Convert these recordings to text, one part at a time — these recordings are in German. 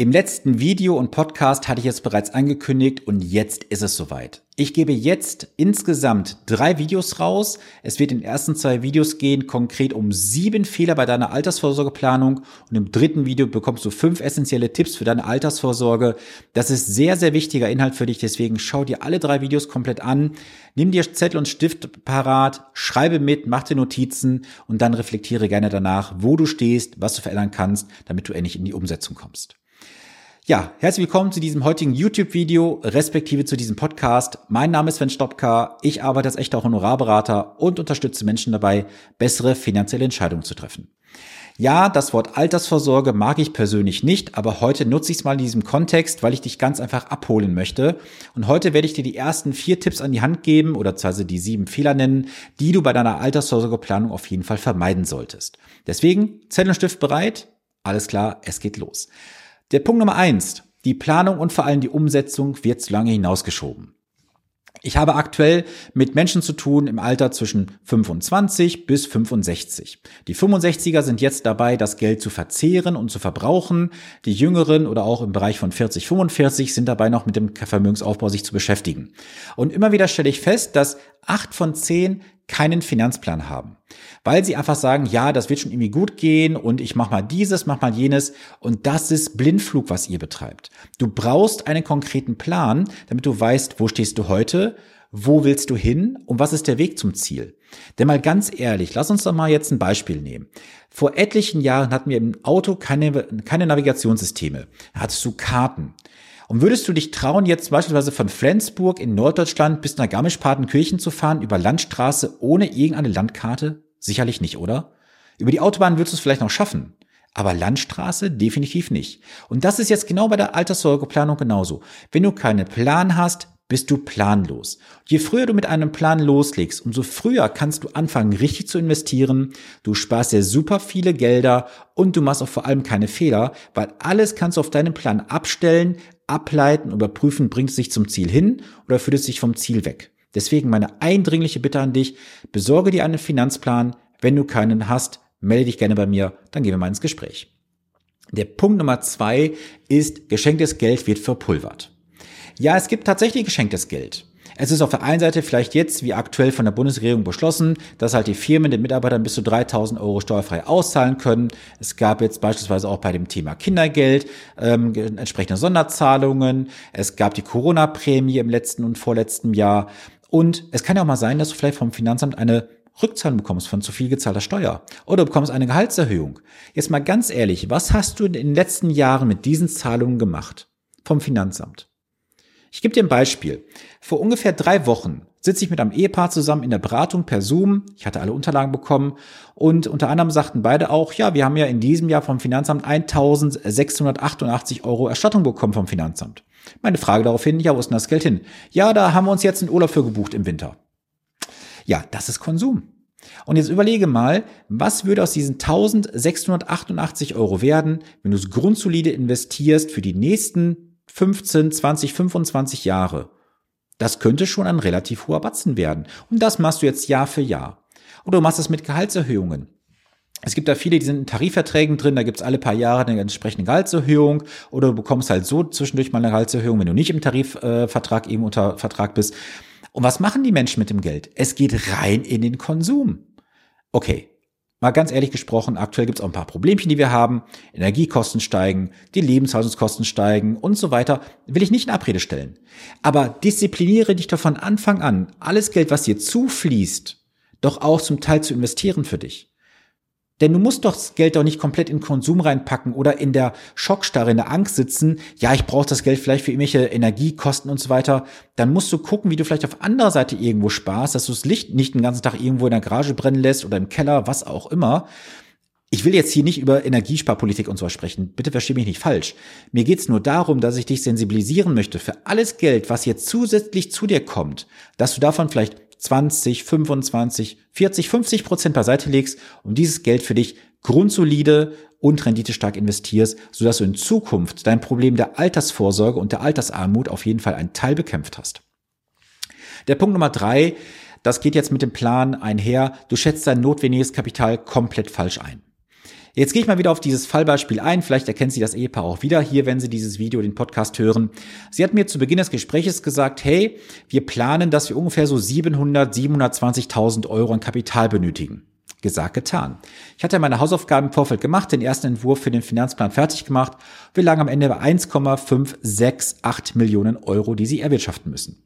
Im letzten Video und Podcast hatte ich es bereits angekündigt und jetzt ist es soweit. Ich gebe jetzt insgesamt drei Videos raus. Es wird in den ersten zwei Videos gehen konkret um sieben Fehler bei deiner Altersvorsorgeplanung und im dritten Video bekommst du fünf essentielle Tipps für deine Altersvorsorge. Das ist sehr, sehr wichtiger Inhalt für dich, deswegen schau dir alle drei Videos komplett an. Nimm dir Zettel und Stift parat, schreibe mit, mach dir Notizen und dann reflektiere gerne danach, wo du stehst, was du verändern kannst, damit du endlich in die Umsetzung kommst. Ja, herzlich willkommen zu diesem heutigen YouTube-Video, respektive zu diesem Podcast. Mein Name ist Sven Stopka. Ich arbeite als echter Honorarberater und unterstütze Menschen dabei, bessere finanzielle Entscheidungen zu treffen. Ja, das Wort Altersvorsorge mag ich persönlich nicht, aber heute nutze ich es mal in diesem Kontext, weil ich dich ganz einfach abholen möchte. Und heute werde ich dir die ersten vier Tipps an die Hand geben oder also die sieben Fehler nennen, die du bei deiner Altersvorsorgeplanung auf jeden Fall vermeiden solltest. Deswegen, Zettel und Stift bereit? Alles klar, es geht los. Der Punkt Nummer eins. Die Planung und vor allem die Umsetzung wird zu lange hinausgeschoben. Ich habe aktuell mit Menschen zu tun im Alter zwischen 25 bis 65. Die 65er sind jetzt dabei, das Geld zu verzehren und zu verbrauchen. Die Jüngeren oder auch im Bereich von 40, 45 sind dabei noch mit dem Vermögensaufbau sich zu beschäftigen. Und immer wieder stelle ich fest, dass acht von zehn keinen Finanzplan haben, weil sie einfach sagen, ja, das wird schon irgendwie gut gehen und ich mache mal dieses, mach mal jenes und das ist Blindflug, was ihr betreibt. Du brauchst einen konkreten Plan, damit du weißt, wo stehst du heute, wo willst du hin und was ist der Weg zum Ziel? Denn mal ganz ehrlich, lass uns doch mal jetzt ein Beispiel nehmen. Vor etlichen Jahren hatten wir im Auto keine, keine Navigationssysteme. Da hattest du Karten. Und würdest du dich trauen, jetzt beispielsweise von Flensburg in Norddeutschland bis nach Garmisch-Partenkirchen zu fahren über Landstraße ohne irgendeine Landkarte? Sicherlich nicht, oder? Über die Autobahn würdest du es vielleicht noch schaffen. Aber Landstraße definitiv nicht. Und das ist jetzt genau bei der Alterssorgeplanung genauso. Wenn du keinen Plan hast, bist du planlos. Je früher du mit einem Plan loslegst, umso früher kannst du anfangen, richtig zu investieren. Du sparst dir super viele Gelder und du machst auch vor allem keine Fehler, weil alles kannst du auf deinem Plan abstellen, ableiten, überprüfen, bringt es sich zum Ziel hin oder führt es sich vom Ziel weg. Deswegen meine eindringliche Bitte an dich, besorge dir einen Finanzplan. Wenn du keinen hast, melde dich gerne bei mir, dann gehen wir mal ins Gespräch. Der Punkt Nummer zwei ist, geschenktes Geld wird verpulvert. Ja, es gibt tatsächlich geschenktes Geld. Es ist auf der einen Seite vielleicht jetzt, wie aktuell von der Bundesregierung beschlossen, dass halt die Firmen den Mitarbeitern bis zu 3000 Euro steuerfrei auszahlen können. Es gab jetzt beispielsweise auch bei dem Thema Kindergeld ähm, entsprechende Sonderzahlungen. Es gab die Corona-Prämie im letzten und vorletzten Jahr. Und es kann ja auch mal sein, dass du vielleicht vom Finanzamt eine Rückzahlung bekommst von zu viel gezahlter Steuer oder du bekommst eine Gehaltserhöhung. Jetzt mal ganz ehrlich, was hast du in den letzten Jahren mit diesen Zahlungen gemacht vom Finanzamt? Ich gebe dir ein Beispiel. Vor ungefähr drei Wochen sitze ich mit einem Ehepaar zusammen in der Beratung per Zoom. Ich hatte alle Unterlagen bekommen und unter anderem sagten beide auch, ja, wir haben ja in diesem Jahr vom Finanzamt 1688 Euro Erstattung bekommen vom Finanzamt. Meine Frage daraufhin, ja, wo ist denn das Geld hin? Ja, da haben wir uns jetzt einen Urlaub für gebucht im Winter. Ja, das ist Konsum. Und jetzt überlege mal, was würde aus diesen 1688 Euro werden, wenn du es grundsolide investierst für die nächsten 15, 20, 25 Jahre. Das könnte schon ein relativ hoher Batzen werden. Und das machst du jetzt Jahr für Jahr. Oder du machst das mit Gehaltserhöhungen. Es gibt da viele, die sind in Tarifverträgen drin, da gibt's alle paar Jahre eine entsprechende Gehaltserhöhung oder du bekommst halt so zwischendurch mal eine Gehaltserhöhung, wenn du nicht im Tarifvertrag eben unter Vertrag bist. Und was machen die Menschen mit dem Geld? Es geht rein in den Konsum. Okay, Mal ganz ehrlich gesprochen, aktuell gibt es auch ein paar Problemchen, die wir haben. Energiekosten steigen, die Lebenshaltungskosten steigen und so weiter. Will ich nicht in Abrede stellen. Aber diszipliniere dich doch von Anfang an, alles Geld, was dir zufließt, doch auch zum Teil zu investieren für dich. Denn du musst doch das Geld doch nicht komplett in Konsum reinpacken oder in der Schockstarre, in der Angst sitzen. Ja, ich brauche das Geld vielleicht für irgendwelche Energiekosten und so weiter. Dann musst du gucken, wie du vielleicht auf anderer Seite irgendwo sparst, dass du das Licht nicht den ganzen Tag irgendwo in der Garage brennen lässt oder im Keller, was auch immer. Ich will jetzt hier nicht über Energiesparpolitik und so sprechen. Bitte verstehe mich nicht falsch. Mir geht's nur darum, dass ich dich sensibilisieren möchte für alles Geld, was jetzt zusätzlich zu dir kommt, dass du davon vielleicht 20, 25, 40, 50 Prozent beiseite legst und dieses Geld für dich grundsolide und renditestark investierst, sodass du in Zukunft dein Problem der Altersvorsorge und der Altersarmut auf jeden Fall einen Teil bekämpft hast. Der Punkt Nummer drei, das geht jetzt mit dem Plan einher, du schätzt dein notwendiges Kapital komplett falsch ein. Jetzt gehe ich mal wieder auf dieses Fallbeispiel ein. Vielleicht erkennt Sie das Ehepaar auch wieder hier, wenn Sie dieses Video, den Podcast hören. Sie hat mir zu Beginn des Gespräches gesagt, hey, wir planen, dass wir ungefähr so 700, 720.000 Euro an Kapital benötigen. Gesagt, getan. Ich hatte meine Hausaufgaben im Vorfeld gemacht, den ersten Entwurf für den Finanzplan fertig gemacht. Wir lagen am Ende bei 1,568 Millionen Euro, die Sie erwirtschaften müssen.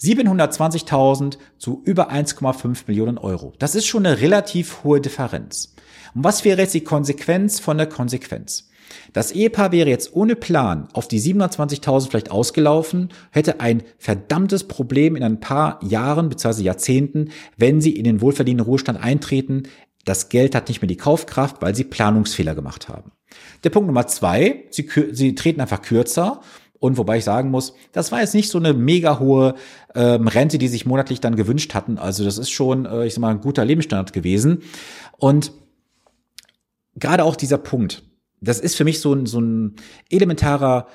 720.000 zu über 1,5 Millionen Euro. Das ist schon eine relativ hohe Differenz. Und was wäre jetzt die Konsequenz von der Konsequenz? Das Ehepaar wäre jetzt ohne Plan auf die 720.000 vielleicht ausgelaufen, hätte ein verdammtes Problem in ein paar Jahren bzw. Jahrzehnten, wenn sie in den wohlverdienten Ruhestand eintreten. Das Geld hat nicht mehr die Kaufkraft, weil sie Planungsfehler gemacht haben. Der Punkt Nummer zwei, sie, sie treten einfach kürzer und wobei ich sagen muss, das war jetzt nicht so eine mega hohe ähm, Rente, die sich monatlich dann gewünscht hatten. Also das ist schon, äh, ich sag mal, ein guter Lebensstandard gewesen. Und gerade auch dieser Punkt, das ist für mich so ein, so ein elementarer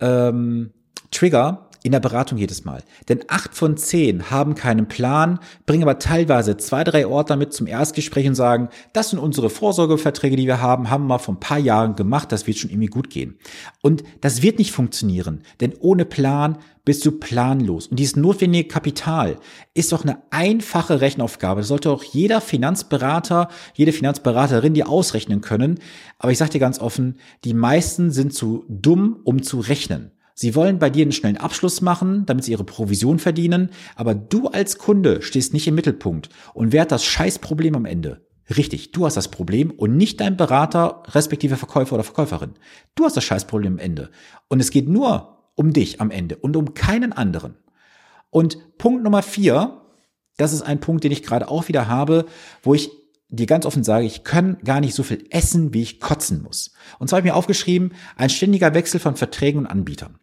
ähm, Trigger in der Beratung jedes Mal. Denn acht von zehn haben keinen Plan, bringen aber teilweise zwei, drei Ordner mit zum Erstgespräch und sagen, das sind unsere Vorsorgeverträge, die wir haben, haben wir vor ein paar Jahren gemacht, das wird schon irgendwie gut gehen. Und das wird nicht funktionieren, denn ohne Plan bist du planlos. Und dieses notwendige Kapital ist doch eine einfache Rechenaufgabe. Das sollte auch jeder Finanzberater, jede Finanzberaterin dir ausrechnen können. Aber ich sage dir ganz offen, die meisten sind zu dumm, um zu rechnen. Sie wollen bei dir einen schnellen Abschluss machen, damit sie ihre Provision verdienen, aber du als Kunde stehst nicht im Mittelpunkt. Und wer hat das Scheißproblem am Ende? Richtig, du hast das Problem und nicht dein Berater, respektive Verkäufer oder Verkäuferin. Du hast das Scheißproblem am Ende. Und es geht nur um dich am Ende und um keinen anderen. Und Punkt Nummer vier, das ist ein Punkt, den ich gerade auch wieder habe, wo ich dir ganz offen sage, ich kann gar nicht so viel essen, wie ich kotzen muss. Und zwar habe ich mir aufgeschrieben, ein ständiger Wechsel von Verträgen und Anbietern.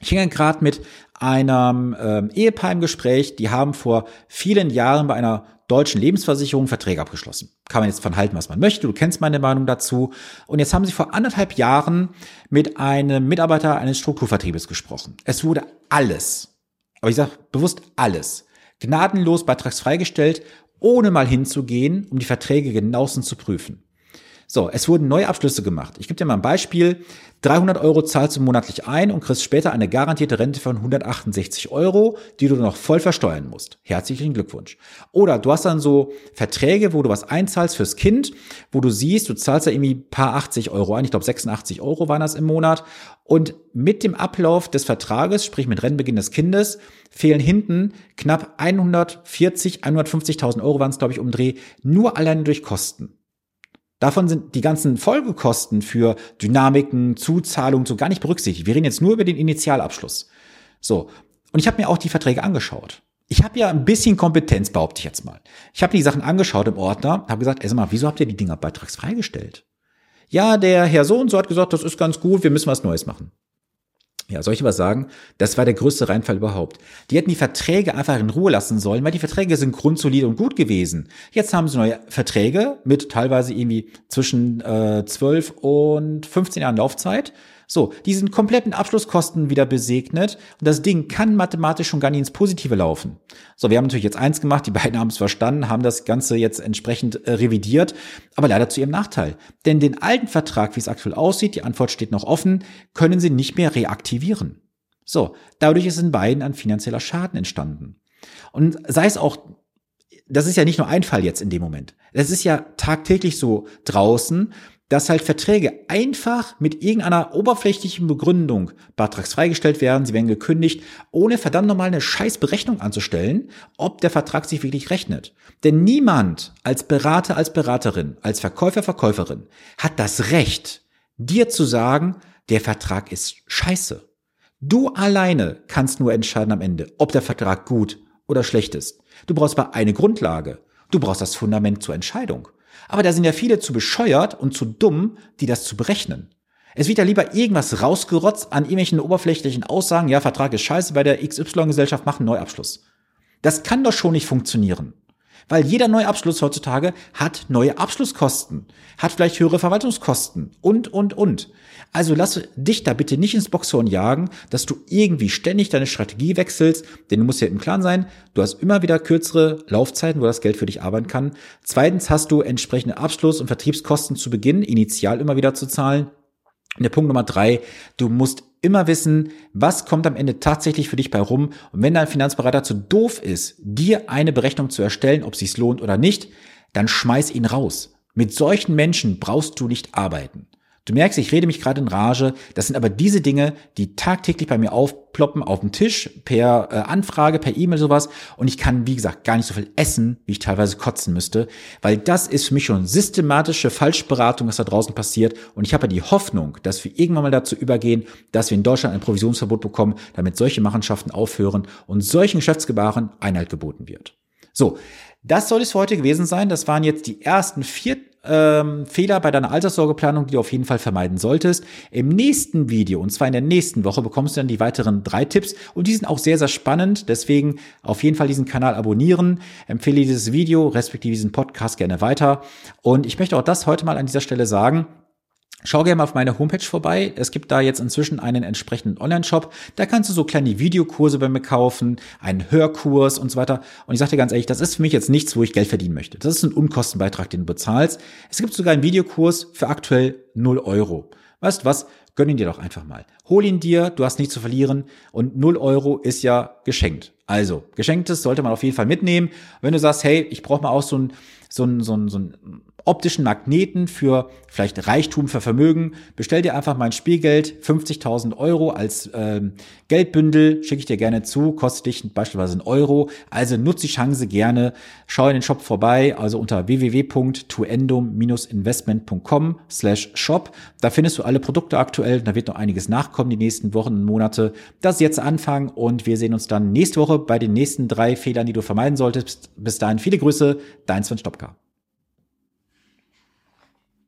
Ich hänge gerade mit einem ähm, Ehepaar im Gespräch, die haben vor vielen Jahren bei einer deutschen Lebensversicherung Verträge abgeschlossen. Kann man jetzt von halten, was man möchte. Du kennst meine Meinung dazu. Und jetzt haben sie vor anderthalb Jahren mit einem Mitarbeiter eines Strukturvertriebes gesprochen. Es wurde alles, aber ich sage bewusst alles, gnadenlos beitragsfreigestellt, ohne mal hinzugehen, um die Verträge genauestens zu prüfen. So, es wurden neue Abschlüsse gemacht. Ich gebe dir mal ein Beispiel. 300 Euro zahlst du monatlich ein und kriegst später eine garantierte Rente von 168 Euro, die du noch voll versteuern musst. Herzlichen Glückwunsch. Oder du hast dann so Verträge, wo du was einzahlst fürs Kind, wo du siehst, du zahlst ja irgendwie paar 80 Euro ein. Ich glaube 86 Euro waren das im Monat. Und mit dem Ablauf des Vertrages, sprich mit Rennbeginn des Kindes, fehlen hinten knapp 140, 150.000 Euro waren es, glaube ich, umdreh, nur allein durch Kosten. Davon sind die ganzen Folgekosten für Dynamiken, Zuzahlungen so gar nicht berücksichtigt. Wir reden jetzt nur über den Initialabschluss. So. Und ich habe mir auch die Verträge angeschaut. Ich habe ja ein bisschen Kompetenz, behaupte ich jetzt mal. Ich habe die Sachen angeschaut im Ordner, habe gesagt, ey, sag mal, wieso habt ihr die Dinger beitragsfrei gestellt? Ja, der Herr so und so hat gesagt, das ist ganz gut, wir müssen was Neues machen. Ja, soll ich aber sagen, das war der größte Reinfall überhaupt. Die hätten die Verträge einfach in Ruhe lassen sollen, weil die Verträge sind grundsolide und gut gewesen. Jetzt haben sie neue Verträge mit teilweise irgendwie zwischen äh, 12 und 15 Jahren Laufzeit. So, die sind kompletten Abschlusskosten wieder besegnet und das Ding kann mathematisch schon gar nicht ins Positive laufen. So, wir haben natürlich jetzt eins gemacht, die beiden haben es verstanden, haben das Ganze jetzt entsprechend äh, revidiert, aber leider zu ihrem Nachteil. Denn den alten Vertrag, wie es aktuell aussieht, die Antwort steht noch offen, können sie nicht mehr reaktivieren. So, dadurch ist in beiden ein finanzieller Schaden entstanden. Und sei es auch das ist ja nicht nur ein Fall jetzt in dem Moment. Das ist ja tagtäglich so draußen, dass halt Verträge einfach mit irgendeiner oberflächlichen Begründung beitragsfreigestellt werden, sie werden gekündigt, ohne verdammt nochmal eine scheiß Berechnung anzustellen, ob der Vertrag sich wirklich rechnet. Denn niemand als Berater, als Beraterin, als Verkäufer, Verkäuferin hat das Recht, dir zu sagen, der Vertrag ist scheiße. Du alleine kannst nur entscheiden am Ende, ob der Vertrag gut oder schlecht ist. Du brauchst aber eine Grundlage. Du brauchst das Fundament zur Entscheidung. Aber da sind ja viele zu bescheuert und zu dumm, die das zu berechnen. Es wird ja lieber irgendwas rausgerotzt an irgendwelchen oberflächlichen Aussagen, ja, Vertrag ist scheiße, bei der XY-Gesellschaft machen Neuabschluss. Das kann doch schon nicht funktionieren. Weil jeder neue Abschluss heutzutage hat neue Abschlusskosten, hat vielleicht höhere Verwaltungskosten und, und, und. Also lass dich da bitte nicht ins Boxhorn jagen, dass du irgendwie ständig deine Strategie wechselst, denn du musst ja im Klaren sein, du hast immer wieder kürzere Laufzeiten, wo das Geld für dich arbeiten kann. Zweitens hast du entsprechende Abschluss- und Vertriebskosten zu Beginn, initial immer wieder zu zahlen. Und der Punkt Nummer drei, du musst immer wissen, was kommt am Ende tatsächlich für dich bei rum. Und wenn dein Finanzberater zu doof ist, dir eine Berechnung zu erstellen, ob es sich lohnt oder nicht, dann schmeiß ihn raus. Mit solchen Menschen brauchst du nicht arbeiten. Du merkst, ich rede mich gerade in Rage. Das sind aber diese Dinge, die tagtäglich bei mir aufploppen auf dem Tisch, per äh, Anfrage, per E-Mail sowas. Und ich kann, wie gesagt, gar nicht so viel essen, wie ich teilweise kotzen müsste, weil das ist für mich schon systematische Falschberatung, was da draußen passiert. Und ich habe ja die Hoffnung, dass wir irgendwann mal dazu übergehen, dass wir in Deutschland ein Provisionsverbot bekommen, damit solche Machenschaften aufhören und solchen Geschäftsgebaren Einhalt geboten wird. So, das soll es für heute gewesen sein. Das waren jetzt die ersten vier ähm, Fehler bei deiner Alterssorgeplanung, die du auf jeden Fall vermeiden solltest. Im nächsten Video, und zwar in der nächsten Woche, bekommst du dann die weiteren drei Tipps und die sind auch sehr, sehr spannend. Deswegen auf jeden Fall diesen Kanal abonnieren, empfehle dieses Video, respektive diesen Podcast gerne weiter. Und ich möchte auch das heute mal an dieser Stelle sagen. Schau gerne mal auf meine Homepage vorbei. Es gibt da jetzt inzwischen einen entsprechenden Online-Shop. Da kannst du so kleine Videokurse bei mir kaufen, einen Hörkurs und so weiter. Und ich sage dir ganz ehrlich, das ist für mich jetzt nichts, wo ich Geld verdienen möchte. Das ist ein Unkostenbeitrag, den du bezahlst. Es gibt sogar einen Videokurs für aktuell 0 Euro. Weißt du was? Gönn ihn dir doch einfach mal. Hol ihn dir, du hast nichts zu verlieren und 0 Euro ist ja geschenkt. Also, geschenktes sollte man auf jeden Fall mitnehmen. Wenn du sagst, hey, ich brauche mal auch so ein, so ein, so ein, so ein optischen Magneten für vielleicht Reichtum, für Vermögen. Bestell dir einfach mein Spielgeld, 50.000 Euro als ähm, Geldbündel, schicke ich dir gerne zu, kostet dich beispielsweise einen Euro. Also nutze die Chance gerne, schau in den Shop vorbei, also unter www.tuendum-investment.com slash shop. Da findest du alle Produkte aktuell, da wird noch einiges nachkommen die nächsten Wochen und Monate. Das ist jetzt Anfang und wir sehen uns dann nächste Woche bei den nächsten drei Fehlern, die du vermeiden solltest. Bis dahin viele Grüße, dein Sven Stopka.